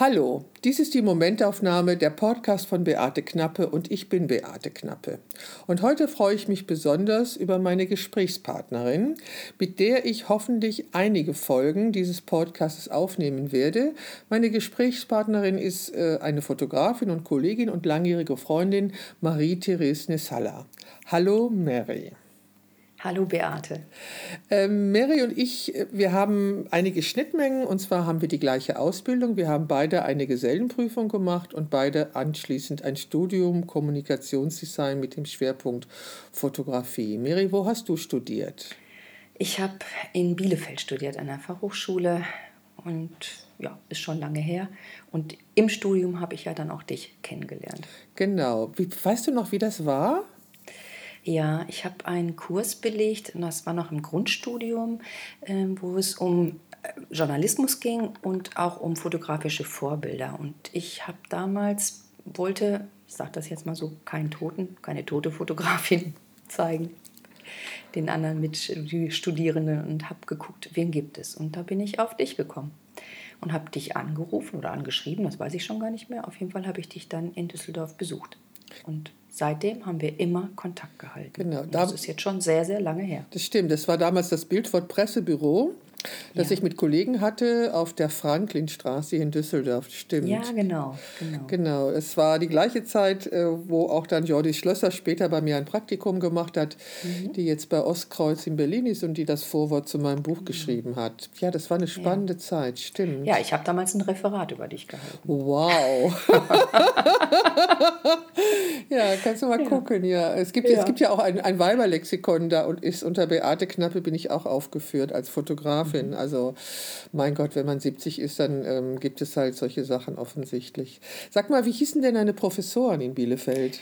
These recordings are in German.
Hallo, dies ist die Momentaufnahme der Podcast von Beate Knappe und ich bin Beate Knappe. Und heute freue ich mich besonders über meine Gesprächspartnerin, mit der ich hoffentlich einige Folgen dieses Podcasts aufnehmen werde. Meine Gesprächspartnerin ist äh, eine Fotografin und Kollegin und langjährige Freundin Marie-Therese Nessalla. Hallo Mary. Hallo Beate. Ähm, Mary und ich, äh, wir haben einige Schnittmengen und zwar haben wir die gleiche Ausbildung. Wir haben beide eine Gesellenprüfung gemacht und beide anschließend ein Studium Kommunikationsdesign mit dem Schwerpunkt Fotografie. Mary, wo hast du studiert? Ich habe in Bielefeld studiert an der Fachhochschule und ja, ist schon lange her. Und im Studium habe ich ja dann auch dich kennengelernt. Genau. Wie, weißt du noch, wie das war? Ja, ich habe einen Kurs belegt, und das war noch im Grundstudium, äh, wo es um äh, Journalismus ging und auch um fotografische Vorbilder. Und ich habe damals, wollte, ich sage das jetzt mal so, keinen Toten, keine tote Fotografin zeigen, den anderen Mitstudierenden und habe geguckt, wen gibt es. Und da bin ich auf dich gekommen und habe dich angerufen oder angeschrieben, das weiß ich schon gar nicht mehr. Auf jeden Fall habe ich dich dann in Düsseldorf besucht. Und seitdem haben wir immer Kontakt gehalten. Genau. das ist jetzt schon sehr, sehr lange her. Das stimmt. Das war damals das Bildwort Pressebüro das ja. ich mit Kollegen hatte auf der Franklinstraße in Düsseldorf, stimmt. Ja, genau, genau. Genau, es war die gleiche Zeit, äh, wo auch dann Jordi Schlösser später bei mir ein Praktikum gemacht hat, mhm. die jetzt bei Ostkreuz in Berlin ist und die das Vorwort zu meinem Buch mhm. geschrieben hat. Ja, das war eine spannende ja. Zeit, stimmt. Ja, ich habe damals ein Referat über dich gehalten. Wow. ja, kannst du mal ja. gucken, ja. Es gibt, es gibt ja auch ein, ein Weiberlexikon da und ist unter Beate Knappe bin ich auch aufgeführt als Fotograf Fotografin. Also mein Gott, wenn man 70 ist, dann ähm, gibt es halt solche Sachen offensichtlich. Sag mal, wie hießen denn deine Professoren in Bielefeld?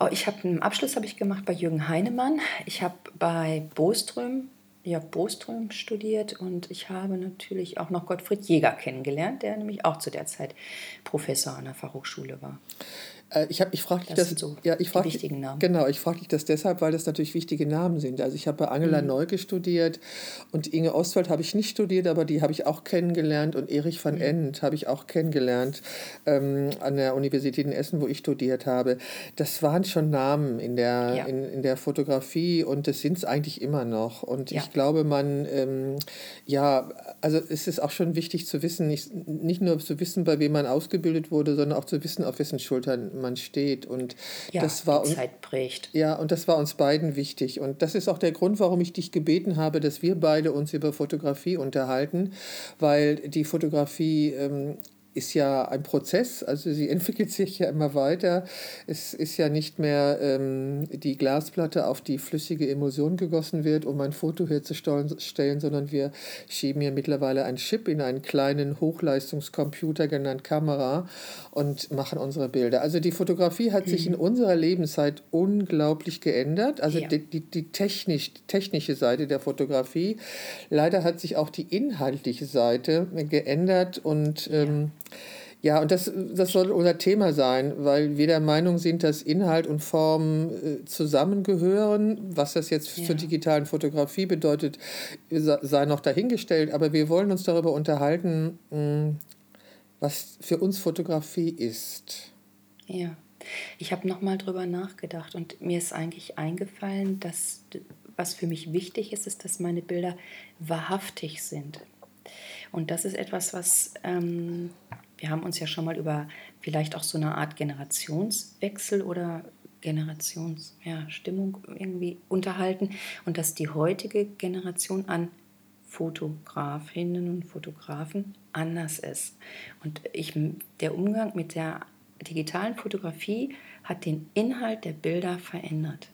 Oh, ich habe einen Abschluss habe ich gemacht bei Jürgen Heinemann. Ich habe bei Boström Jörg Boström studiert und ich habe natürlich auch noch Gottfried Jäger kennengelernt, der nämlich auch zu der Zeit Professor an der Fachhochschule war. Äh, ich, ich frage dich das, das so ja, ich frag, wichtigen Namen. Genau, ich frage dich das deshalb, weil das natürlich wichtige Namen sind. Also ich habe bei Angela mhm. Neuge studiert und Inge Ostwald habe ich nicht studiert, aber die habe ich auch kennengelernt und Erich van mhm. End habe ich auch kennengelernt ähm, an der Universität in Essen, wo ich studiert habe. Das waren schon Namen in der, ja. in, in der Fotografie und das sind es eigentlich immer noch. Und ja. ich glaube, man, ähm, ja, also es ist auch schon wichtig zu wissen, nicht, nicht nur zu wissen, bei wem man ausgebildet wurde, sondern auch zu wissen, auf wessen Schultern man steht. Und ja, das war die Zeit prägt. Ja, und das war uns beiden wichtig. Und das ist auch der Grund, warum ich dich gebeten habe, dass wir beide uns über Fotografie unterhalten, weil die Fotografie ähm, ist ja ein Prozess, also sie entwickelt sich ja immer weiter. Es ist ja nicht mehr ähm, die Glasplatte, auf die flüssige Emulsion gegossen wird, um ein Foto herzustellen, sondern wir schieben hier mittlerweile einen Chip in einen kleinen Hochleistungscomputer, genannt Kamera, und machen unsere Bilder. Also die Fotografie hat mhm. sich in unserer Lebenszeit unglaublich geändert, also ja. die, die, die technisch, technische Seite der Fotografie. Leider hat sich auch die inhaltliche Seite geändert und ähm, ja, und das, das soll unser Thema sein, weil wir der Meinung sind, dass Inhalt und Form äh, zusammengehören. Was das jetzt ja. zur digitalen Fotografie bedeutet, sei noch dahingestellt. Aber wir wollen uns darüber unterhalten, hm, was für uns Fotografie ist. Ja, ich habe nochmal drüber nachgedacht und mir ist eigentlich eingefallen, dass was für mich wichtig ist, ist, dass meine Bilder wahrhaftig sind. Und das ist etwas, was ähm, wir haben uns ja schon mal über vielleicht auch so eine Art Generationswechsel oder Generationsstimmung ja, irgendwie unterhalten und dass die heutige Generation an Fotografinnen und Fotografen anders ist. Und ich, der Umgang mit der digitalen Fotografie hat den Inhalt der Bilder verändert.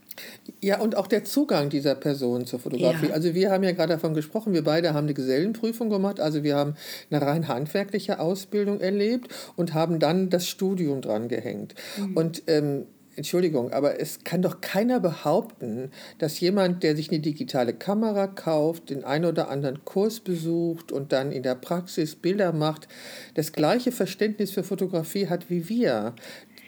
Ja, und auch der Zugang dieser Person zur Fotografie. Ja. Also wir haben ja gerade davon gesprochen, wir beide haben eine Gesellenprüfung gemacht, also wir haben eine rein handwerkliche Ausbildung erlebt und haben dann das Studium dran gehängt. Mhm. Und ähm, Entschuldigung, aber es kann doch keiner behaupten, dass jemand, der sich eine digitale Kamera kauft, den einen oder anderen Kurs besucht und dann in der Praxis Bilder macht, das gleiche Verständnis für Fotografie hat wie wir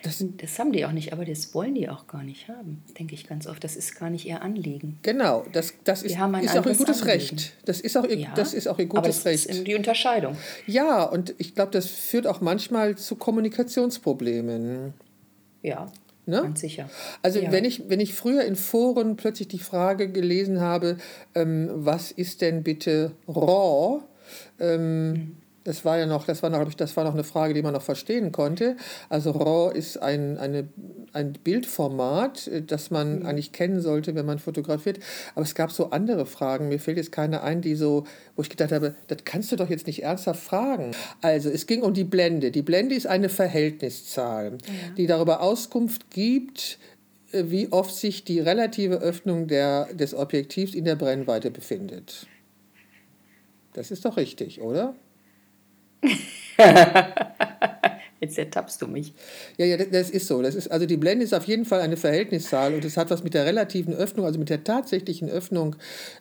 Das, das, haben die auch nicht, aber das wollen die auch gar nicht haben, denke ich ganz oft. Das ist gar nicht ihr Anliegen. Genau, das, das ist, ist auch ihr gutes Anliegen. Recht. Das ist auch ihr, ja, das ist auch ihr gutes aber das Recht. Ist die Unterscheidung. Ja, und ich glaube, das führt auch manchmal zu Kommunikationsproblemen. Ja. Ne? Ganz sicher. Also ja. wenn, ich, wenn ich früher in Foren plötzlich die Frage gelesen habe, ähm, was ist denn bitte RAW, ähm, mhm. Das war ja noch, das war noch, ich, das war noch eine Frage, die man noch verstehen konnte. Also RAW ist ein, eine, ein Bildformat, äh, das man mhm. eigentlich kennen sollte, wenn man fotografiert. Aber es gab so andere Fragen. Mir fällt jetzt keine ein, die so, wo ich gedacht habe, das kannst du doch jetzt nicht ernsthaft fragen. Also es ging um die Blende. Die Blende ist eine Verhältniszahl, ja. die darüber Auskunft gibt, äh, wie oft sich die relative Öffnung der, des Objektivs in der Brennweite befindet. Das ist doch richtig, oder? Jetzt ertappst du mich. Ja, ja, das ist so. Das ist, also die Blende ist auf jeden Fall eine Verhältniszahl und es hat was mit der relativen Öffnung, also mit der tatsächlichen Öffnung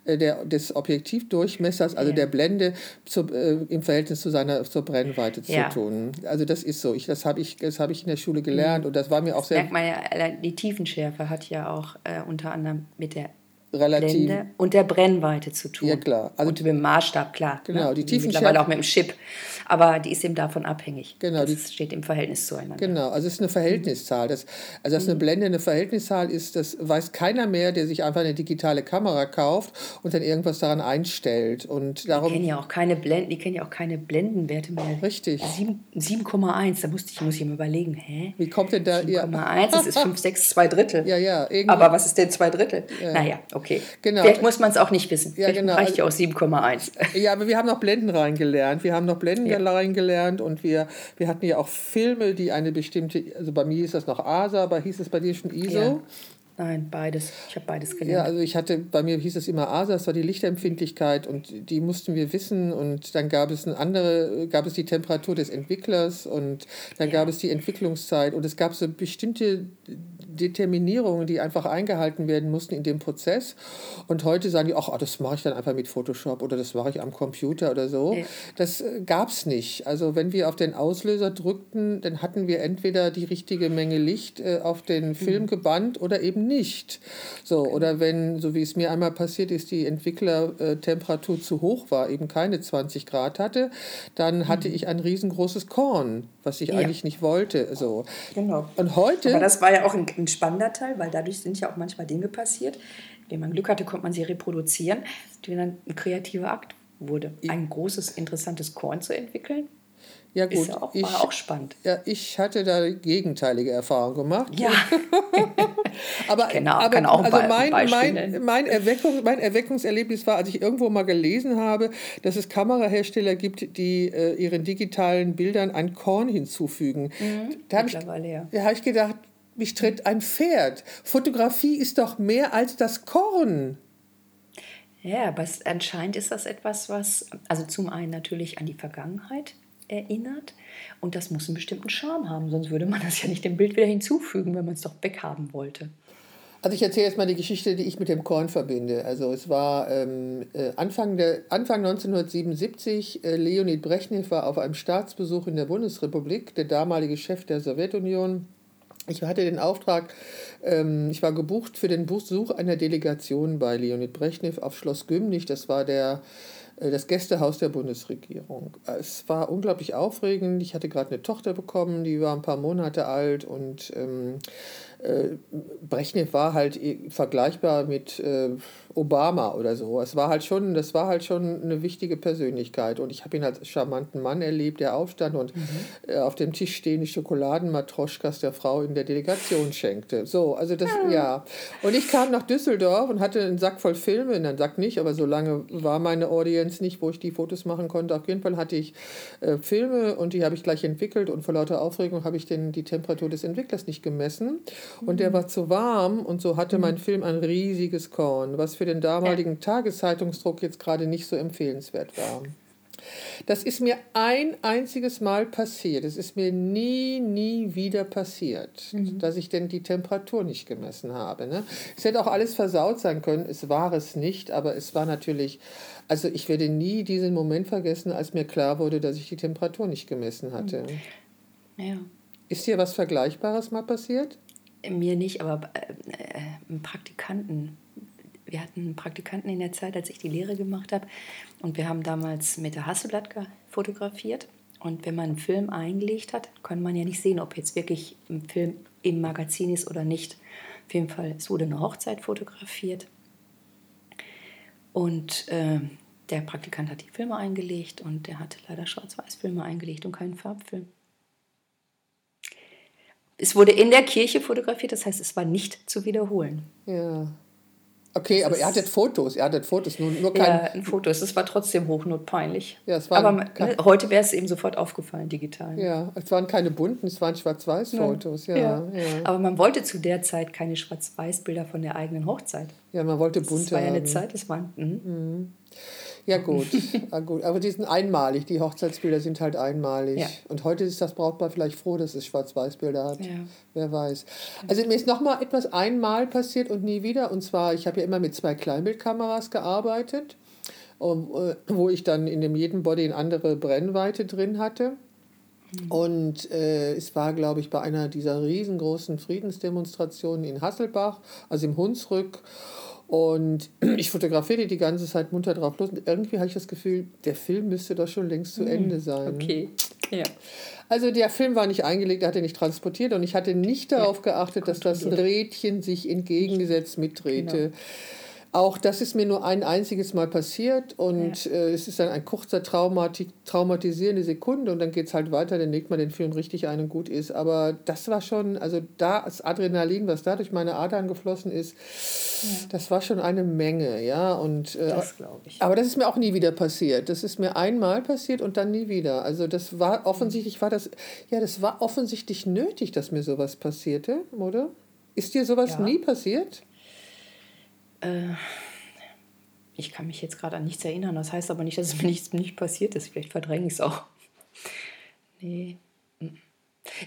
äh, der, des Objektivdurchmessers, also ja. der Blende zu, äh, im Verhältnis zu seiner zur Brennweite ja. zu tun. Also das ist so. Ich, das habe ich, hab ich in der Schule gelernt mhm. und das war mir auch sehr. Merkt man ja, die Tiefenschärfe hat ja auch äh, unter anderem mit der relativ. Blende und der Brennweite zu tun. Ja, klar. Also, und mit dem Maßstab, klar. Genau, ne? die Tiefenschärfe. Mittlerweile auch mit dem Chip. Aber die ist eben davon abhängig. Genau. Das die, steht im Verhältnis zueinander. Genau, also es ist eine Verhältniszahl. Das, also, dass eine mhm. Blende eine Verhältniszahl ist, das weiß keiner mehr, der sich einfach eine digitale Kamera kauft und dann irgendwas daran einstellt. Und darum, die kennen ja auch keine Blenden, die kennen ja auch keine Blendenwerte mehr. Richtig. 7,1, da musste ich, muss ich mir überlegen, hä? Wie kommt denn da? 7,1, das ist 5, 6, 2 Drittel. Ja, ja. Aber was ist denn 2 Drittel? Ja. Naja, okay. Genau. Vielleicht muss man es auch nicht wissen. Ja, genau. reicht ja auch 7,1. Ja, aber wir haben noch Blenden reingelernt. Wir haben noch Blenden ja. reingelernt und wir, wir hatten ja auch Filme, die eine bestimmte, also bei mir ist das noch ASA, aber hieß es bei dir schon ISO? Ja. Nein, beides. Ich habe beides gelernt. Ja, also ich hatte, bei mir hieß es immer ASA, das war die Lichtempfindlichkeit und die mussten wir wissen und dann gab es eine andere, gab es die Temperatur des Entwicklers und dann ja. gab es die Entwicklungszeit und es gab so bestimmte Determinierungen, die einfach eingehalten werden mussten in dem Prozess. Und heute sagen die, ach, das mache ich dann einfach mit Photoshop oder das mache ich am Computer oder so. Ja. Das äh, gab es nicht. Also wenn wir auf den Auslöser drückten, dann hatten wir entweder die richtige Menge Licht äh, auf den mhm. Film mhm. gebannt oder eben nicht. So, oder wenn, so wie es mir einmal passiert ist, die Entwicklertemperatur zu hoch war, eben keine 20 Grad hatte, dann hatte mhm. ich ein riesengroßes Korn, was ich ja. eigentlich nicht wollte. So. Genau. Und heute. Aber das war ja auch ein, ein spannender Teil, weil dadurch sind ja auch manchmal Dinge passiert. Wenn man Glück hatte, konnte man sie reproduzieren, die dann ein kreativer Akt wurde. Ein großes, interessantes Korn zu entwickeln. Ja, gut. Ist ja auch, ich, auch spannend. Ja, ich hatte da gegenteilige Erfahrungen gemacht. Ja. aber genau, aber kann auch also mein, mein, mein, Erweckung, mein Erweckungserlebnis war, als ich irgendwo mal gelesen habe, dass es Kamerahersteller gibt, die äh, ihren digitalen Bildern ein Korn hinzufügen. Mhm, da habe ich, ja. hab ich gedacht, mich tritt ein Pferd. Fotografie ist doch mehr als das Korn. Ja, aber es, anscheinend ist das etwas, was, also zum einen natürlich an die Vergangenheit erinnert und das muss einen bestimmten Charme haben, sonst würde man das ja nicht dem Bild wieder hinzufügen, wenn man es doch weghaben wollte. Also ich erzähle jetzt mal die Geschichte, die ich mit dem Korn verbinde. Also es war ähm, äh, Anfang, der, Anfang 1977, äh, Leonid Brechnev war auf einem Staatsbesuch in der Bundesrepublik, der damalige Chef der Sowjetunion ich hatte den Auftrag, ähm, ich war gebucht für den Besuch einer Delegation bei Leonid Brechnev auf Schloss Gümnich. Das war der, äh, das Gästehaus der Bundesregierung. Es war unglaublich aufregend. Ich hatte gerade eine Tochter bekommen, die war ein paar Monate alt und ähm, äh, Brechnev war halt vergleichbar mit äh, Obama oder so. Es war halt schon, das war halt schon eine wichtige Persönlichkeit. Und ich habe ihn als charmanten Mann erlebt, der aufstand und mhm. äh, auf dem Tisch stehende Schokoladenmatroschkas der Frau in der Delegation schenkte. So, also das, ja. ja. Und ich kam nach Düsseldorf und hatte einen Sack voll Filme, einen Sack nicht, aber so lange war meine Audience nicht, wo ich die Fotos machen konnte. Auf jeden Fall hatte ich äh, Filme und die habe ich gleich entwickelt und vor lauter Aufregung habe ich den, die Temperatur des Entwicklers nicht gemessen. Und der mhm. war zu warm und so hatte mein mhm. Film ein riesiges Korn, was für den damaligen. Tageszeitungsdruck jetzt gerade nicht so empfehlenswert war. Das ist mir ein einziges Mal passiert. Es ist mir nie, nie wieder passiert, mhm. dass ich denn die Temperatur nicht gemessen habe. Ne? Es hätte auch alles versaut sein können. Es war es nicht, aber es war natürlich, also ich werde nie diesen Moment vergessen, als mir klar wurde, dass ich die Temperatur nicht gemessen hatte. Ja. Ist dir was Vergleichbares mal passiert? Mir nicht, aber äh, äh, einen Praktikanten. Wir hatten einen Praktikanten in der Zeit, als ich die Lehre gemacht habe. Und wir haben damals mit der Hasselblatt fotografiert. Und wenn man einen Film eingelegt hat, kann man ja nicht sehen, ob jetzt wirklich ein Film im Magazin ist oder nicht. Auf jeden Fall, es wurde eine Hochzeit fotografiert. Und äh, der Praktikant hat die Filme eingelegt und der hatte leider Schwarz-Weiß-Filme eingelegt und keinen Farbfilm. Es wurde in der Kirche fotografiert, das heißt, es war nicht zu wiederholen. Ja. Okay, das aber ihr hattet Fotos, ihr hattet Fotos, nur, nur kein... Ja, ein Fotos, es war trotzdem hochnotpeinlich. Ja, es war aber kein... heute wäre es eben sofort aufgefallen, digital. Ja, es waren keine bunten, es waren Schwarz-Weiß-Fotos, ja. Ja, ja. Aber man wollte zu der Zeit keine Schwarz-Weiß-Bilder von der eigenen Hochzeit. Ja, man wollte bunte Das war ja eine Zeit, das waren... Mh. Mhm. Ja gut, ja, gut, aber die sind einmalig, die Hochzeitsbilder sind halt einmalig. Ja. Und heute ist das Brautpaar vielleicht froh, dass es Schwarz-Weiß-Bilder hat. Ja. Wer weiß. Also mir ist nochmal etwas einmal passiert und nie wieder. Und zwar, ich habe ja immer mit zwei Kleinbildkameras gearbeitet, äh, wo ich dann in dem jeden Body eine andere Brennweite drin hatte. Mhm. Und äh, es war, glaube ich, bei einer dieser riesengroßen Friedensdemonstrationen in Hasselbach, also im Hunsrück. Und ich fotografiere die ganze Zeit munter drauf los. Und irgendwie habe ich das Gefühl, der Film müsste doch schon längst zu hm, Ende sein. Okay, ja. Also der Film war nicht eingelegt, er hatte nicht transportiert und ich hatte nicht darauf geachtet, dass das Rädchen sich entgegengesetzt mitdrehte. Genau. Auch das ist mir nur ein einziges Mal passiert und ja. äh, es ist dann ein kurzer Traumati traumatisierende Sekunde und dann geht es halt weiter, dann legt man den Film richtig ein und gut ist. Aber das war schon, also das Adrenalin, was da durch meine Adern geflossen ist, ja. das war schon eine Menge, ja. Und, äh, das glaube ich. Aber das ist mir auch nie wieder passiert. Das ist mir einmal passiert und dann nie wieder. Also das war offensichtlich, war das, ja, das war offensichtlich nötig, dass mir sowas passierte, oder? Ist dir sowas ja. nie passiert? Äh, ich kann mich jetzt gerade an nichts erinnern. Das heißt aber nicht, dass es mir nichts nicht passiert ist. Vielleicht verdränge ich es auch. Nee. Hm.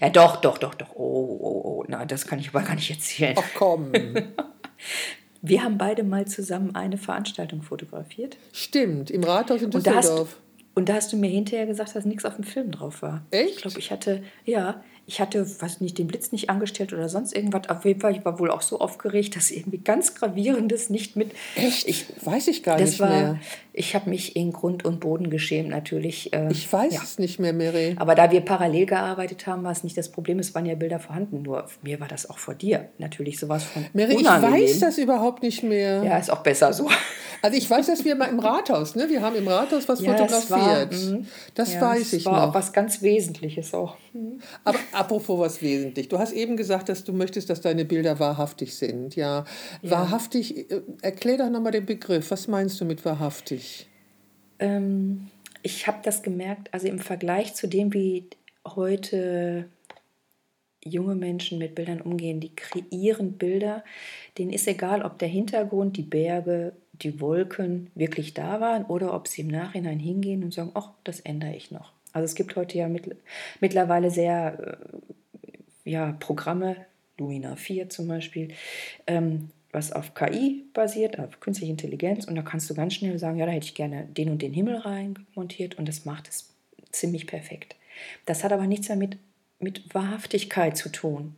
Ja, doch, doch, doch, doch. Oh, oh, oh. Na, das kann ich aber gar nicht erzählen. Ach komm. Wir haben beide mal zusammen eine Veranstaltung fotografiert. Stimmt, im Rathaus in Düsseldorf. Und da hast, und da hast du mir hinterher gesagt, dass nichts auf dem Film drauf war. Echt? Ich glaube, ich hatte, ja, ich hatte, was nicht, den Blitz nicht angestellt oder sonst irgendwas. Auf jeden Fall, ich war wohl auch so aufgeregt, dass irgendwie ganz Gravierendes nicht mit. Echt? Ich, Weiß ich gar nicht war, mehr. Ich habe mich in Grund und Boden geschämt, natürlich. Äh, ich weiß ja. es nicht mehr, Mary. Aber da wir parallel gearbeitet haben, war es nicht das Problem. Es waren ja Bilder vorhanden. Nur mir war das auch vor dir natürlich sowas von. Mary, unangenehm. ich weiß das überhaupt nicht mehr. Ja, ist auch besser so. Also ich weiß, dass wir mal im Rathaus, ne? Wir haben im Rathaus was ja, fotografiert. Das, war, mhm. das ja, weiß ich war noch. was ganz Wesentliches auch. Mhm. Aber apropos was wesentlich. Du hast eben gesagt, dass du möchtest, dass deine Bilder wahrhaftig sind. Ja, ja. wahrhaftig. Äh, erklär doch nochmal den Begriff. Was meinst du mit wahrhaftig? Ähm, ich habe das gemerkt, also im Vergleich zu dem, wie heute junge Menschen mit Bildern umgehen, die kreieren Bilder, denen ist egal, ob der Hintergrund, die Berge, die Wolken wirklich da waren oder ob sie im Nachhinein hingehen und sagen, ach, das ändere ich noch. Also es gibt heute ja mit, mittlerweile sehr äh, ja, Programme, Lumina 4 zum Beispiel, ähm, was auf KI basiert, auf künstliche Intelligenz. Und da kannst du ganz schnell sagen, ja, da hätte ich gerne den und den Himmel reinmontiert und das macht es ziemlich perfekt. Das hat aber nichts damit mit Wahrhaftigkeit zu tun.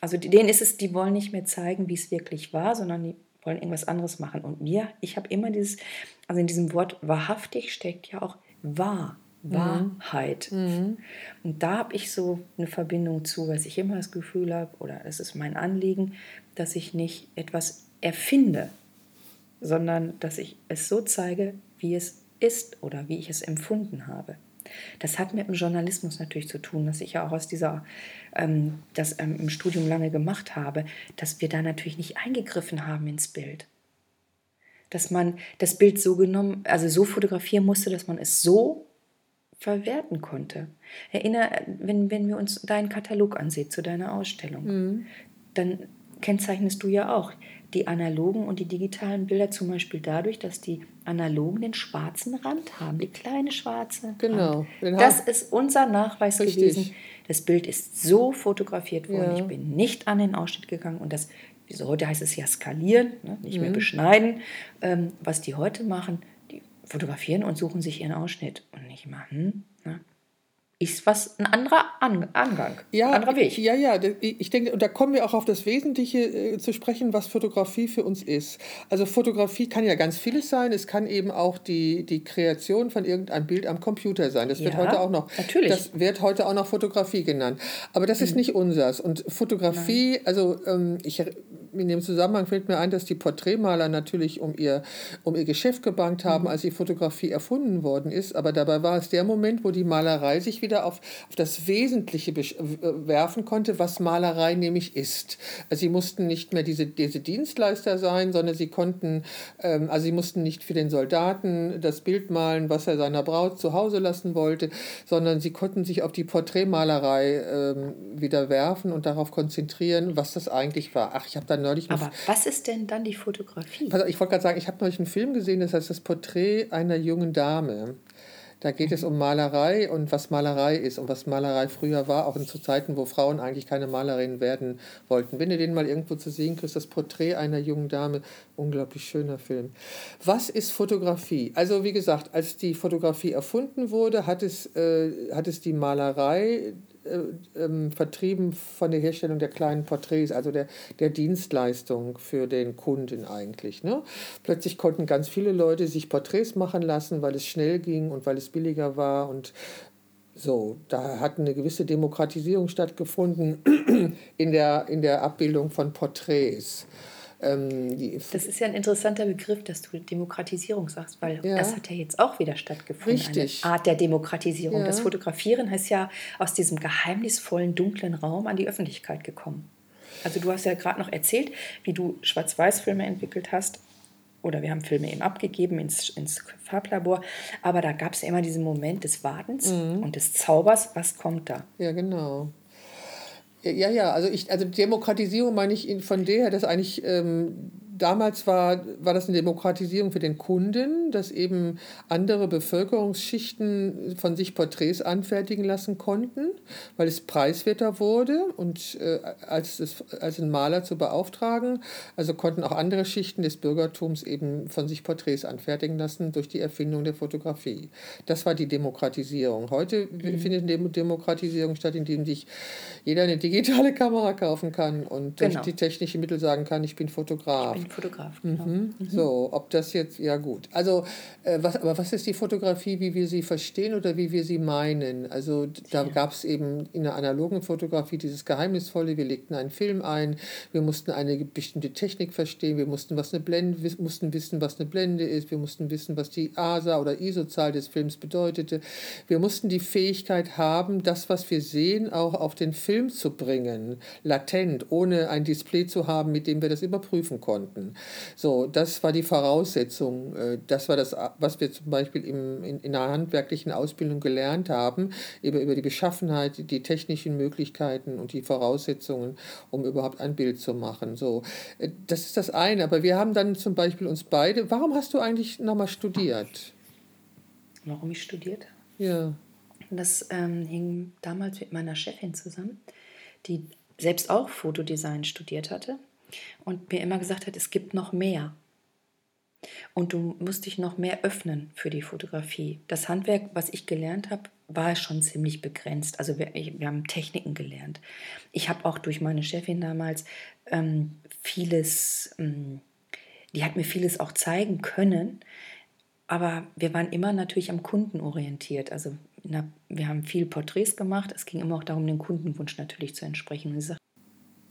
Also denen ist es, die wollen nicht mehr zeigen, wie es wirklich war, sondern die wollen irgendwas anderes machen. Und mir, ich habe immer dieses, also in diesem Wort wahrhaftig steckt ja auch wahr. Wahrheit. Mhm. Und da habe ich so eine Verbindung zu, dass ich immer das Gefühl habe, oder es ist mein Anliegen, dass ich nicht etwas erfinde, sondern dass ich es so zeige, wie es ist oder wie ich es empfunden habe. Das hat mit dem Journalismus natürlich zu tun, dass ich ja auch aus dieser, ähm, das ähm, im Studium lange gemacht habe, dass wir da natürlich nicht eingegriffen haben ins Bild. Dass man das Bild so genommen, also so fotografieren musste, dass man es so verwerten konnte. Erinnere, wenn, wenn wir uns deinen Katalog ansehen zu deiner Ausstellung, mhm. dann kennzeichnest du ja auch die analogen und die digitalen Bilder zum Beispiel dadurch, dass die analogen den schwarzen Rand haben, die kleine schwarze. Genau. Rand. Das ist unser Nachweis Richtig. gewesen. Das Bild ist so fotografiert worden. Ja. Ich bin nicht an den Ausschnitt gegangen und das, wieso heute heißt es ja skalieren, ne? nicht mhm. mehr beschneiden. Ähm, was die heute machen, fotografieren und suchen sich ihren Ausschnitt und nicht machen. Ne? ist was ein anderer An Angang, ja, ein anderer Weg. Ja, ja, ich denke, und da kommen wir auch auf das Wesentliche äh, zu sprechen, was Fotografie für uns ist. Also Fotografie kann ja ganz vieles sein. Es kann eben auch die, die Kreation von irgendeinem Bild am Computer sein. Das wird ja, heute auch noch. Natürlich. Das wird heute auch noch Fotografie genannt. Aber das ist mhm. nicht unsers. Und Fotografie, Nein. also ähm, ich in dem Zusammenhang fällt mir ein, dass die Porträtmaler natürlich um ihr, um ihr Geschäft gebankt haben, mhm. als die Fotografie erfunden worden ist. Aber dabei war es der Moment, wo die Malerei sich wieder auf, auf das Wesentliche äh, werfen konnte, was Malerei nämlich ist. Also sie mussten nicht mehr diese, diese Dienstleister sein, sondern sie konnten, ähm, also sie mussten nicht für den Soldaten das Bild malen, was er seiner Braut zu Hause lassen wollte, sondern sie konnten sich auf die Porträtmalerei ähm, wieder werfen und darauf konzentrieren, was das eigentlich war. Ach, ich habe dann neulich. Aber was ist denn dann die Fotografie? Also ich wollte gerade sagen, ich habe neulich einen Film gesehen, das heißt das Porträt einer jungen Dame. Da geht es um Malerei und was Malerei ist und was Malerei früher war, auch in zu Zeiten, wo Frauen eigentlich keine Malerinnen werden wollten. Wenn du den mal irgendwo zu sehen kriegst, das Porträt einer jungen Dame, unglaublich schöner Film. Was ist Fotografie? Also wie gesagt, als die Fotografie erfunden wurde, hat es, äh, hat es die Malerei ähm, vertrieben von der Herstellung der kleinen Porträts, also der, der Dienstleistung für den Kunden eigentlich. Ne? Plötzlich konnten ganz viele Leute sich Porträts machen lassen, weil es schnell ging und weil es billiger war und so, da hat eine gewisse Demokratisierung stattgefunden in der, in der Abbildung von Porträts. Ähm, das ist ja ein interessanter Begriff, dass du Demokratisierung sagst, weil ja. das hat ja jetzt auch wieder stattgefunden. Richtig. Eine Art der Demokratisierung. Ja. Das Fotografieren heißt ja aus diesem geheimnisvollen, dunklen Raum an die Öffentlichkeit gekommen. Also du hast ja gerade noch erzählt, wie du Schwarz-Weiß-Filme entwickelt hast. Oder wir haben Filme eben abgegeben ins, ins Farblabor. Aber da gab es ja immer diesen Moment des Wartens mhm. und des Zaubers. Was kommt da? Ja, genau. Ja, ja, also ich, also Demokratisierung meine ich von der, dass eigentlich ähm, damals war, war das eine Demokratisierung für den Kunden, dass eben andere Bevölkerungsschichten von sich Porträts anfertigen lassen konnten, weil es preiswerter wurde und äh, als, es, als einen Maler zu beauftragen, also konnten auch andere Schichten des Bürgertums eben von sich Porträts anfertigen lassen durch die Erfindung der Fotografie. Das war die Demokratisierung. Heute mhm. findet eine Demokratisierung statt, indem sich jeder eine digitale Kamera kaufen kann und genau. durch die technischen Mittel sagen kann, ich bin Fotograf. Ich bin Fotograf. Genau. Mhm. Mhm. So, ob das jetzt, ja gut. Also, äh, was, aber was ist die Fotografie, wie wir sie verstehen oder wie wir sie meinen? Also, da ja. gab es eben in der analogen Fotografie dieses Geheimnisvolle, wir legten einen Film ein, wir mussten eine bestimmte Technik verstehen, wir mussten, was eine Blende, mussten wissen, was eine Blende ist, wir mussten wissen, was die ASA oder ISO-Zahl des Films bedeutete. Wir mussten die Fähigkeit haben, das, was wir sehen, auch auf den Film zu bringen, latent, ohne ein Display zu haben, mit dem wir das überprüfen konnten können. So, das war die Voraussetzung. Äh, das war das, was wir zum Beispiel im, in, in einer handwerklichen Ausbildung gelernt haben, über, über die Beschaffenheit, die technischen Möglichkeiten und die Voraussetzungen, um überhaupt ein Bild zu machen. So, äh, das ist das eine. Aber wir haben dann zum Beispiel uns beide, warum hast du eigentlich nochmal studiert? Warum ich studiert? Ja. Das ähm, hing damals mit meiner Chefin zusammen, die selbst auch Fotodesign studiert hatte und mir immer gesagt hat, es gibt noch mehr. Und du musst dich noch mehr öffnen für die Fotografie. Das Handwerk, was ich gelernt habe, war schon ziemlich begrenzt. Also wir, wir haben Techniken gelernt. Ich habe auch durch meine Chefin damals ähm, vieles, ähm, die hat mir vieles auch zeigen können. Aber wir waren immer natürlich am Kunden orientiert. Also na, wir haben viel Porträts gemacht. Es ging immer auch darum, den Kundenwunsch natürlich zu entsprechen. Und sie sagt,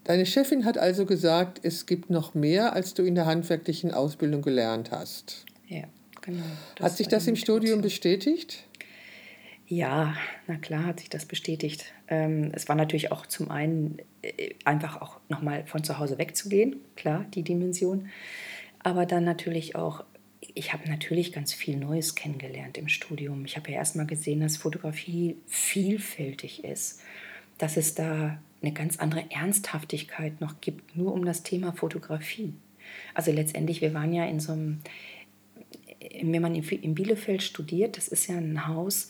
Deine Chefin hat also gesagt, es gibt noch mehr, als du in der handwerklichen Ausbildung gelernt hast. Ja, genau. Hat sich das im Studium bestätigt? Ja, na klar hat sich das bestätigt. Ähm, es war natürlich auch zum einen äh, einfach auch nochmal von zu Hause wegzugehen, klar, die Dimension. Aber dann natürlich auch, ich habe natürlich ganz viel Neues kennengelernt im Studium. Ich habe ja erstmal gesehen, dass Fotografie vielfältig ist, dass es da eine ganz andere Ernsthaftigkeit noch gibt, nur um das Thema Fotografie. Also letztendlich, wir waren ja in so einem, wenn man in Bielefeld studiert, das ist ja ein Haus,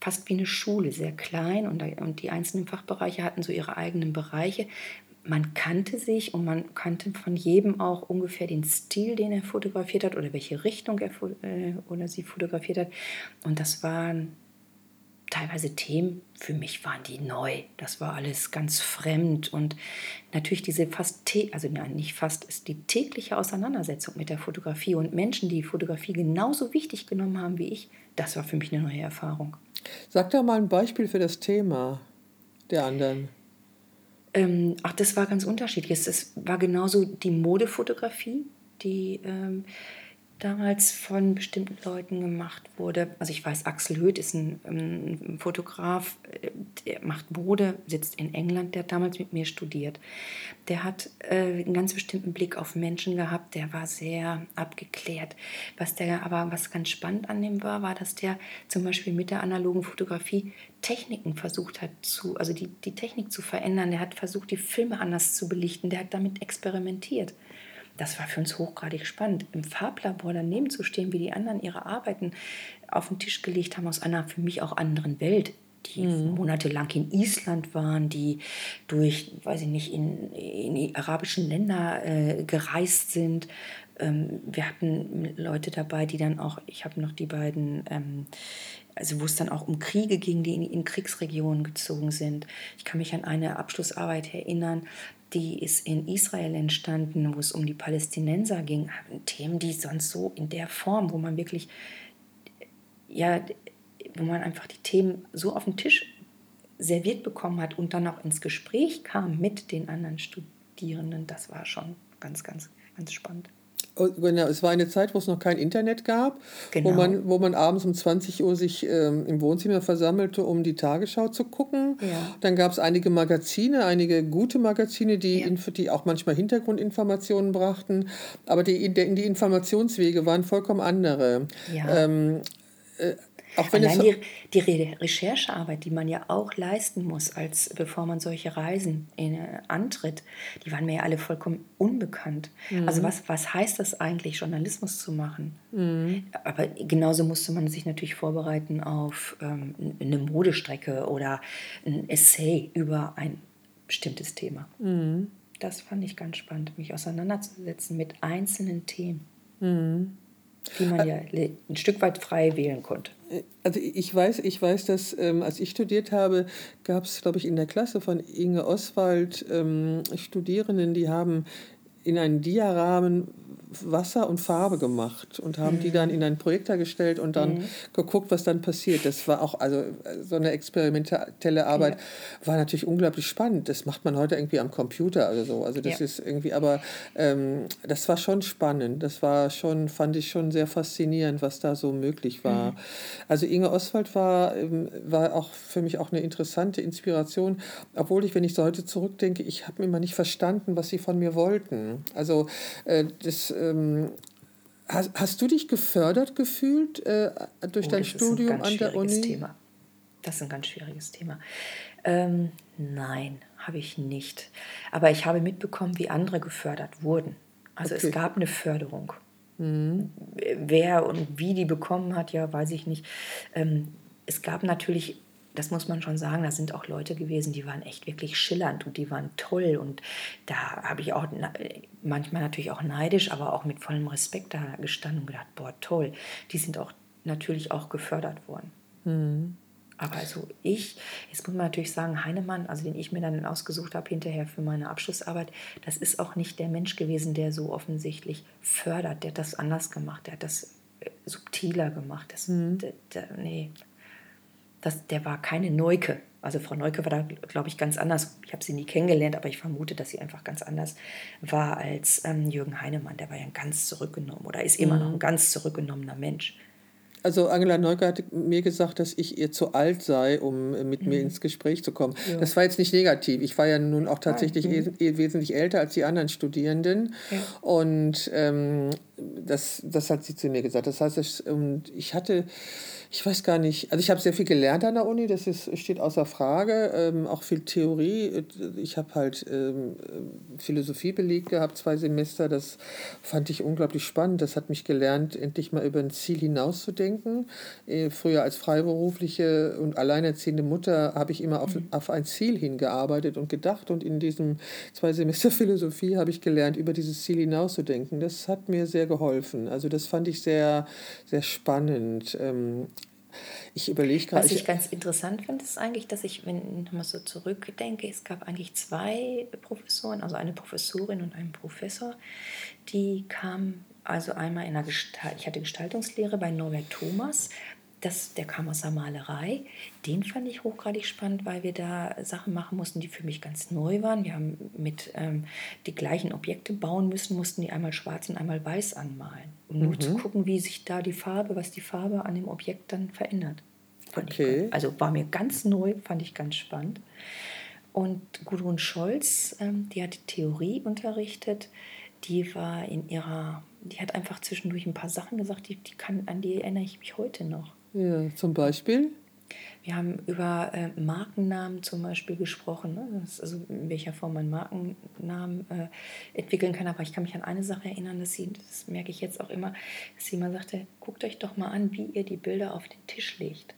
fast wie eine Schule, sehr klein und, und die einzelnen Fachbereiche hatten so ihre eigenen Bereiche. Man kannte sich und man kannte von jedem auch ungefähr den Stil, den er fotografiert hat oder welche Richtung er äh, oder sie fotografiert hat. Und das waren teilweise Themen, für mich waren die neu. Das war alles ganz fremd und natürlich diese fast, also nein, nicht fast, ist die tägliche Auseinandersetzung mit der Fotografie und Menschen, die Fotografie genauso wichtig genommen haben wie ich, das war für mich eine neue Erfahrung. Sag doch mal ein Beispiel für das Thema der anderen. Ähm, ach, das war ganz unterschiedlich. Es war genauso die Modefotografie, die ähm, damals von bestimmten Leuten gemacht wurde. Also ich weiß, Axel Höth ist ein, ein ähm, Fotograf, äh, der macht Mode, sitzt in England, der hat damals mit mir studiert. Der hat äh, einen ganz bestimmten Blick auf Menschen gehabt, der war sehr abgeklärt. Was der aber, was ganz spannend an dem war, war, dass der zum Beispiel mit der analogen Fotografie Techniken versucht hat zu, also die, die Technik zu verändern. Der hat versucht, die Filme anders zu belichten. Der hat damit experimentiert das war für uns hochgradig spannend, im Farblabor daneben zu stehen, wie die anderen ihre Arbeiten auf den Tisch gelegt haben aus einer für mich auch anderen Welt, die mhm. monatelang in Island waren, die durch, weiß ich nicht, in, in die arabischen Länder äh, gereist sind. Ähm, wir hatten Leute dabei, die dann auch, ich habe noch die beiden, ähm, also wo es dann auch um Kriege ging, die in, in Kriegsregionen gezogen sind. Ich kann mich an eine Abschlussarbeit erinnern, die ist in Israel entstanden, wo es um die Palästinenser ging. Themen, die sonst so in der Form, wo man wirklich, ja, wo man einfach die Themen so auf den Tisch serviert bekommen hat und dann auch ins Gespräch kam mit den anderen Studierenden, das war schon ganz, ganz, ganz spannend. Genau, es war eine Zeit, wo es noch kein Internet gab, genau. wo, man, wo man abends um 20 Uhr sich ähm, im Wohnzimmer versammelte, um die Tagesschau zu gucken. Ja. Dann gab es einige Magazine, einige gute Magazine, die, ja. die auch manchmal Hintergrundinformationen brachten, aber die, die, die Informationswege waren vollkommen andere. Ja. Ähm, äh, auch wenn Allein die, die Recherchearbeit, die man ja auch leisten muss, als bevor man solche Reisen in, äh, antritt, die waren mir ja alle vollkommen unbekannt. Mhm. Also was, was heißt das eigentlich, Journalismus zu machen? Mhm. Aber genauso musste man sich natürlich vorbereiten auf ähm, eine Modestrecke oder ein Essay über ein bestimmtes Thema. Mhm. Das fand ich ganz spannend, mich auseinanderzusetzen mit einzelnen Themen. Die man ja ein Stück weit frei wählen konnte. Also ich weiß, ich weiß, dass ähm, als ich studiert habe, gab es, glaube ich, in der Klasse von Inge Oswald ähm, Studierenden, die haben in einen Diarahmen Wasser und Farbe gemacht und haben mhm. die dann in einen Projektor gestellt und dann mhm. geguckt, was dann passiert. Das war auch, also so eine experimentelle Arbeit ja. war natürlich unglaublich spannend. Das macht man heute irgendwie am Computer oder so. Also das ja. ist irgendwie, aber ähm, das war schon spannend. Das war schon, fand ich schon sehr faszinierend, was da so möglich war. Mhm. Also Inge Oswald war, ähm, war auch für mich auch eine interessante Inspiration, obwohl ich, wenn ich so heute zurückdenke, ich habe immer nicht verstanden, was sie von mir wollten. Also äh, das ähm, hast, hast du dich gefördert gefühlt äh, durch oh, dein Studium an der Uni? Thema. Das ist ein ganz schwieriges Thema. Ähm, nein, habe ich nicht. Aber ich habe mitbekommen, wie andere gefördert wurden. Also okay. es gab eine Förderung. Mhm. Wer und wie die bekommen hat, ja, weiß ich nicht. Ähm, es gab natürlich das muss man schon sagen, da sind auch Leute gewesen, die waren echt wirklich schillernd und die waren toll. Und da habe ich auch manchmal natürlich auch neidisch, aber auch mit vollem Respekt da gestanden und gedacht, boah, toll. Die sind auch natürlich auch gefördert worden. Mhm. Aber also ich, jetzt muss man natürlich sagen, Heinemann, also den ich mir dann ausgesucht habe hinterher für meine Abschlussarbeit, das ist auch nicht der Mensch gewesen, der so offensichtlich fördert. Der hat das anders gemacht, der hat das äh, subtiler gemacht. Das, mhm. der, der, nee, das, der war keine Neuke. Also Frau Neuke war da, glaube ich, ganz anders. Ich habe sie nie kennengelernt, aber ich vermute, dass sie einfach ganz anders war als ähm, Jürgen Heinemann. Der war ja ein ganz zurückgenommen oder ist immer mhm. noch ein ganz zurückgenommener Mensch. Also Angela Neuke hat mir gesagt, dass ich ihr zu alt sei, um mit mhm. mir ins Gespräch zu kommen. Ja. Das war jetzt nicht negativ. Ich war ja nun auch tatsächlich mhm. wesentlich älter als die anderen Studierenden. Ja. Und ähm, das, das hat sie zu mir gesagt. Das heißt, ich, ich hatte ich weiß gar nicht, also ich habe sehr viel gelernt an der Uni, das ist, steht außer Frage, ähm, auch viel Theorie. Ich habe halt ähm, Philosophie belegt gehabt, zwei Semester, das fand ich unglaublich spannend. Das hat mich gelernt, endlich mal über ein Ziel hinauszudenken. Äh, früher als freiberufliche und alleinerziehende Mutter habe ich immer auf, mhm. auf ein Ziel hingearbeitet und gedacht und in diesem zwei Semester Philosophie habe ich gelernt, über dieses Ziel hinauszudenken. Das hat mir sehr geholfen. Also das fand ich sehr, sehr spannend. Ähm, Ich überlege gerade. Was ich, ich ganz interessant finde, ist eigentlich, dass ich, wenn ich mal so zurückdenke, es gab eigentlich zwei Professoren, also eine Professorin und einen Professor, die kamen also einmal in der Gestalt, ich hatte Gestaltungslehre bei Norbert Thomas, das, der kam aus der Malerei. Den fand ich hochgradig spannend, weil wir da Sachen machen mussten, die für mich ganz neu waren. Wir haben mit ähm, die gleichen Objekte bauen müssen, mussten die einmal schwarz und einmal weiß anmalen. Um nur mhm. zu gucken, wie sich da die Farbe, was die Farbe an dem Objekt dann verändert. Fand okay. also war mir ganz neu, fand ich ganz spannend. Und Gudrun Scholz, ähm, die hat Theorie unterrichtet, die war in ihrer, die hat einfach zwischendurch ein paar Sachen gesagt, die, die kann, an die erinnere ich mich heute noch. Ja, zum Beispiel? Wir haben über äh, Markennamen zum Beispiel gesprochen, ne? also in welcher Form man Markennamen äh, entwickeln kann. Aber ich kann mich an eine Sache erinnern, dass sie, das merke ich jetzt auch immer, dass sie mal sagte, guckt euch doch mal an, wie ihr die Bilder auf den Tisch legt.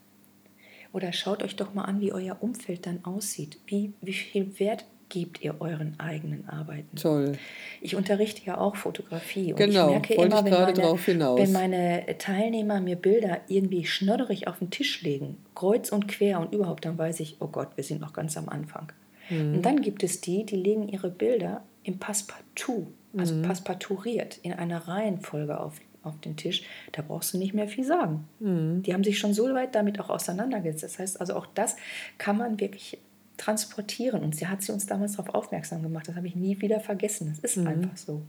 Oder schaut euch doch mal an, wie euer Umfeld dann aussieht. Wie, wie viel Wert gebt ihr euren eigenen Arbeiten. Toll. Ich unterrichte ja auch Fotografie und genau, ich merke immer, wenn meine, wenn meine Teilnehmer mir Bilder irgendwie schnodderig auf den Tisch legen, kreuz und quer und überhaupt, dann weiß ich, oh Gott, wir sind noch ganz am Anfang. Mhm. Und dann gibt es die, die legen ihre Bilder im Passepartout, also mhm. passepartouriert, in einer Reihenfolge auf, auf den Tisch, da brauchst du nicht mehr viel sagen. Mhm. Die haben sich schon so weit damit auch auseinandergesetzt. Das heißt also, auch das kann man wirklich transportieren. Und sie hat sie uns damals darauf aufmerksam gemacht. Das habe ich nie wieder vergessen. Das ist mhm. einfach so.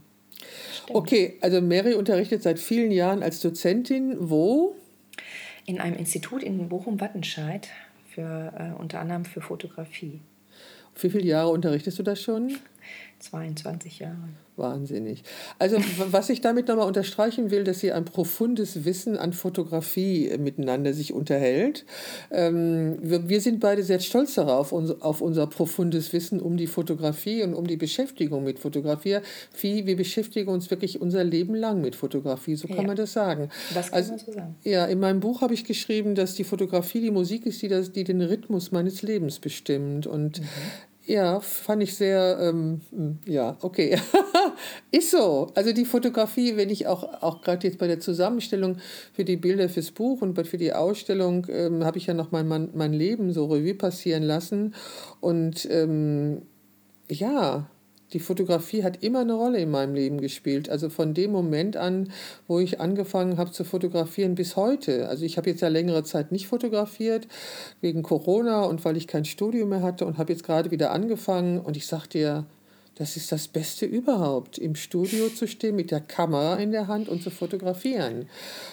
Stimmt. Okay, also Mary unterrichtet seit vielen Jahren als Dozentin wo? In einem Institut in Bochum-Wattenscheid, für, äh, unter anderem für Fotografie. Wie viele Jahre unterrichtest du das schon? 22 Jahre. Wahnsinnig. Also was ich damit nochmal unterstreichen will, dass sie ein profundes Wissen an Fotografie miteinander sich unterhält. Ähm, wir, sind beide sehr stolz darauf, auf unser profundes Wissen um die Fotografie und um die Beschäftigung mit Fotografie. Wir beschäftigen uns wirklich unser Leben lang mit Fotografie, so kann ja. man das sagen. Das kann also, man so sagen. Ja, in meinem Buch habe ich geschrieben, dass die Fotografie die Musik ist, die, das, die den Rhythmus meines Lebens bestimmt. Und mhm. Ja, fand ich sehr, ähm, hm, ja, okay. ist so. Also die Fotografie, wenn ich auch, auch gerade jetzt bei der Zusammenstellung für die Bilder fürs Buch und für die Ausstellung, ähm, habe ich ja noch mein, mein Leben so Revue passieren lassen. Und ähm, ja, die Fotografie hat immer eine Rolle in meinem Leben gespielt. Also von dem Moment an, wo ich angefangen habe zu fotografieren bis heute. Also ich habe jetzt ja längere Zeit nicht fotografiert wegen Corona und weil ich kein Studio mehr hatte und habe jetzt gerade wieder angefangen und ich sag dir, das ist das Beste überhaupt, im Studio zu stehen mit der Kamera in der Hand und zu fotografieren.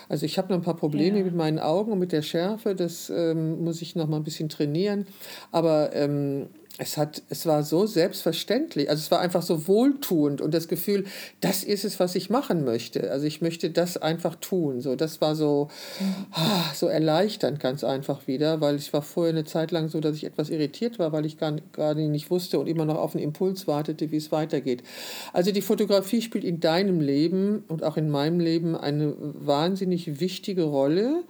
Also ich habe noch ein paar Probleme ja. mit meinen Augen und mit der Schärfe, das ähm, muss ich noch mal ein bisschen trainieren. Aber ähm, es, hat, es war so selbstverständlich, also es war einfach so wohltuend und das Gefühl, das ist es, was ich machen möchte. Also ich möchte das einfach tun. So, das war so, ah, so erleichternd ganz einfach wieder, weil ich war vorher eine Zeit lang so, dass ich etwas irritiert war, weil ich gar, gar nicht wusste und immer noch auf einen Impuls wartete, wie es weitergeht. Also die Fotografie spielt in deinem Leben und auch in meinem Leben eine wahnsinnig wichtige Rolle.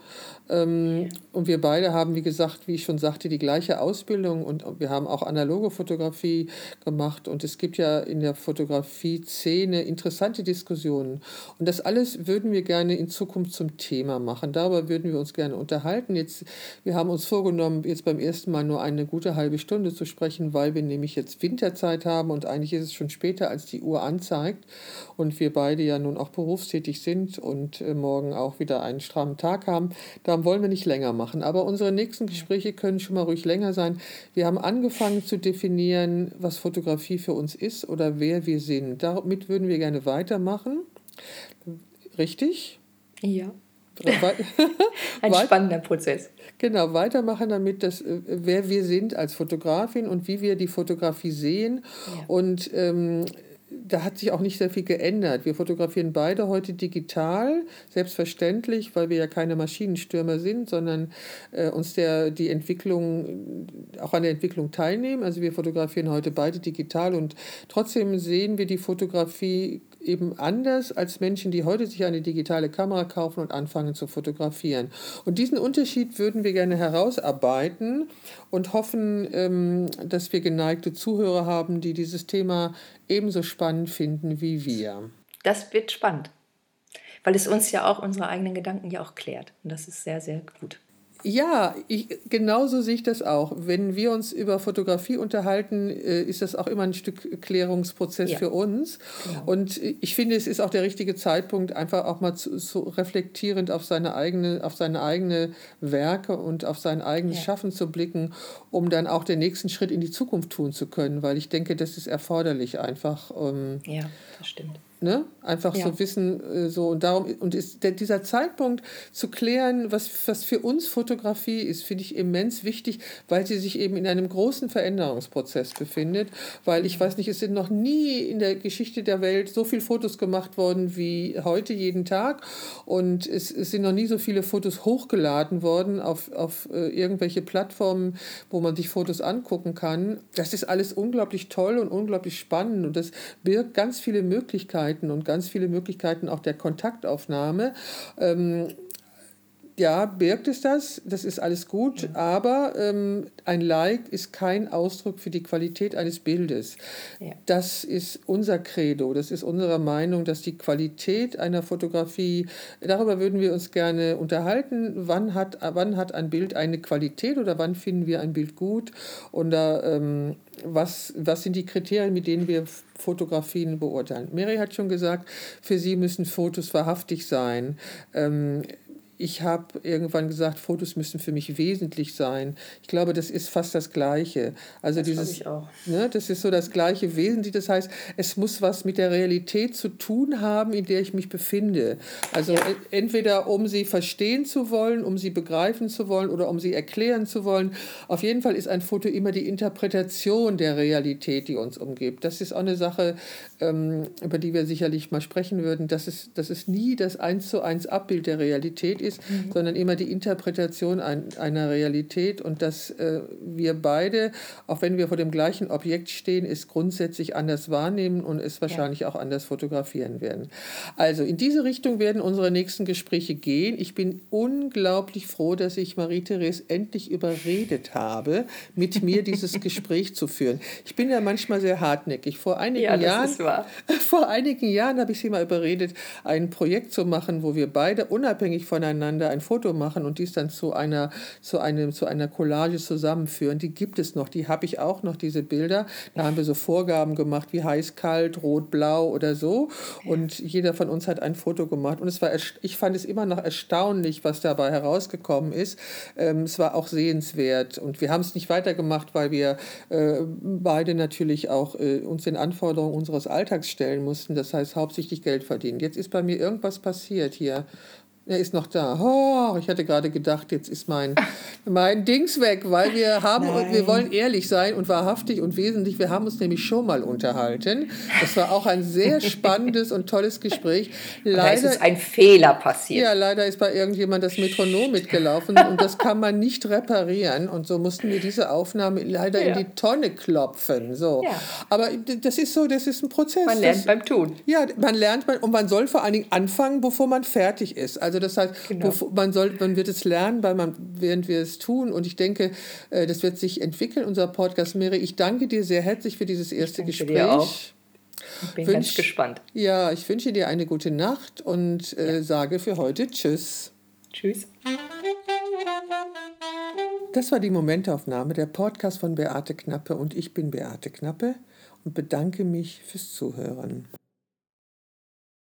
Ähm, und wir beide haben, wie gesagt, wie ich schon sagte, die gleiche Ausbildung und wir haben auch analoge Fotografie gemacht. Und es gibt ja in der Fotografie-Szene interessante Diskussionen. Und das alles würden wir gerne in Zukunft zum Thema machen. Darüber würden wir uns gerne unterhalten. Jetzt, wir haben uns vorgenommen, jetzt beim ersten Mal nur eine gute halbe Stunde zu sprechen, weil wir nämlich jetzt Winterzeit haben und eigentlich ist es schon später, als die Uhr anzeigt. Und wir beide ja nun auch berufstätig sind und äh, morgen auch wieder einen strammen Tag haben. Da haben, wollen wir nicht länger machen. Aber unsere nächsten Gespräche können schon mal ruhig länger sein. Wir haben angefangen zu definieren, was Fotografie für uns ist oder wer wir sind. Damit würden wir gerne weitermachen. Richtig? Ja. Ein spannender Prozess. Genau, weitermachen damit, dass, äh, wer wir sind als Fotografin und wie wir die Fotografie sehen. Ja. Und ähm, da hat sich auch nicht sehr viel geändert. Wir fotografieren beide heute digital, selbstverständlich, weil wir ja keine Maschinenstürmer sind, sondern äh, uns der, die Entwicklung, auch an der Entwicklung teilnehmen. Also wir fotografieren heute beide digital und trotzdem sehen wir die Fotografie eben anders als Menschen, die heute sich eine digitale Kamera kaufen und anfangen zu fotografieren. Und diesen Unterschied würden wir gerne herausarbeiten und hoffen, ähm, dass wir geneigte Zuhörer haben, die dieses Thema ebenso spannend finden wie wir. Das wird spannend, weil es uns ja auch unsere eigenen Gedanken ja auch klärt. Und das ist sehr, sehr gut. Ja, ich, genauso sehe ich das auch. Wenn wir uns über Fotografie unterhalten, äh, ist das auch immer ein Stück Klärungsprozess ja. für uns. Genau. Und ich finde, es ist auch der richtige Zeitpunkt, einfach auch mal zu, so reflektierend auf seine eigene, auf seine eigene Werke und auf sein eigenes ja. Schaffen zu blicken, um dann auch den nächsten Schritt in die Zukunft tun zu können. Weil ich denke, das ist erforderlich einfach. Ähm, ja, das stimmt. Ne? Einfach ja. so wissen, äh, so und darum, und ist der, dieser Zeitpunkt zu klären, was, was für uns Fotografie ist, finde ich immens wichtig, weil sie sich eben in einem großen Veränderungsprozess befindet. Weil ich weiß nicht, es sind noch nie in der Geschichte der Welt so viele Fotos gemacht worden wie heute jeden Tag. Und es, es sind noch nie so viele Fotos hochgeladen worden auf, auf äh, irgendwelche Plattformen, wo man sich Fotos angucken kann. Das ist alles unglaublich toll und unglaublich spannend und das birgt ganz viele Möglichkeiten. Möglichkeiten und ganz viele Möglichkeiten auch der Kontaktaufnahme. Ähm, ja, birgt es das, das ist alles gut, ja. aber ähm, ein Like ist kein Ausdruck für die Qualität eines Bildes. Ja. Das ist unser Credo, das ist unsere Meinung, dass die Qualität einer Fotografie, darüber würden wir uns gerne unterhalten, wann hat, wann hat ein Bild eine Qualität oder wann finden wir ein Bild gut oder ähm, was, was sind die Kriterien, mit denen wir Fotografien beurteilen. Mary hat schon gesagt, für sie müssen Fotos wahrhaftig sein. Ähm, ich habe irgendwann gesagt, Fotos müssen für mich wesentlich sein. Ich glaube, das ist fast das Gleiche. Also das dieses, ich auch. Ne, das ist so das gleiche Wesentlich. Das heißt, es muss was mit der Realität zu tun haben, in der ich mich befinde. Also ja. entweder um sie verstehen zu wollen, um sie begreifen zu wollen oder um sie erklären zu wollen. Auf jeden Fall ist ein Foto immer die Interpretation der Realität, die uns umgibt. Das ist auch eine Sache, ähm, über die wir sicherlich mal sprechen würden. Das ist, das ist nie das eins zu eins Abbild der Realität ist, mhm. sondern immer die Interpretation ein, einer Realität und dass äh, wir beide, auch wenn wir vor dem gleichen Objekt stehen, es grundsätzlich anders wahrnehmen und es wahrscheinlich ja. auch anders fotografieren werden. Also in diese Richtung werden unsere nächsten Gespräche gehen. Ich bin unglaublich froh, dass ich Marie-Therese endlich überredet habe, mit mir dieses Gespräch zu führen. Ich bin ja manchmal sehr hartnäckig. Vor einigen ja, Jahren, vor einigen Jahren habe ich sie mal überredet, ein Projekt zu machen, wo wir beide unabhängig voneinander miteinander ein Foto machen und dies dann zu einer, zu einem, zu einer Collage zusammenführen. Die gibt es noch, die habe ich auch noch, diese Bilder. Da haben wir so Vorgaben gemacht wie heiß, kalt, rot, blau oder so. Und jeder von uns hat ein Foto gemacht. Und es war, ich fand es immer noch erstaunlich, was dabei herausgekommen ist. Ähm, es war auch sehenswert. Und wir haben es nicht weitergemacht, weil wir äh, beide natürlich auch äh, uns den Anforderungen unseres Alltags stellen mussten. Das heißt, hauptsächlich Geld verdienen. Jetzt ist bei mir irgendwas passiert hier. Er ist noch da. Oh, ich hatte gerade gedacht, jetzt ist mein, mein Dings weg, weil wir haben und wir wollen ehrlich sein und wahrhaftig und wesentlich. Wir haben uns nämlich schon mal unterhalten. Das war auch ein sehr spannendes und tolles Gespräch. Leider ist ein Fehler passiert. Ja, leider ist bei irgendjemand das Metronom mitgelaufen und das kann man nicht reparieren. Und so mussten wir diese Aufnahme leider ja. in die Tonne klopfen. So. Ja. Aber das ist so, das ist ein Prozess. Man lernt das, beim Tun. Ja, man lernt und man soll vor allen Dingen anfangen, bevor man fertig ist. Also also das heißt, genau. man, soll, man wird es lernen, weil man, während wir es tun. Und ich denke, äh, das wird sich entwickeln, unser Podcast. Mary, ich danke dir sehr herzlich für dieses erste Gespräch. Dir auch. Ich bin Wünsch, ganz gespannt. Ja, ich wünsche dir eine gute Nacht und äh, ja. sage für heute Tschüss. Tschüss. Das war die Momentaufnahme, der Podcast von Beate Knappe und ich bin Beate Knappe und bedanke mich fürs Zuhören.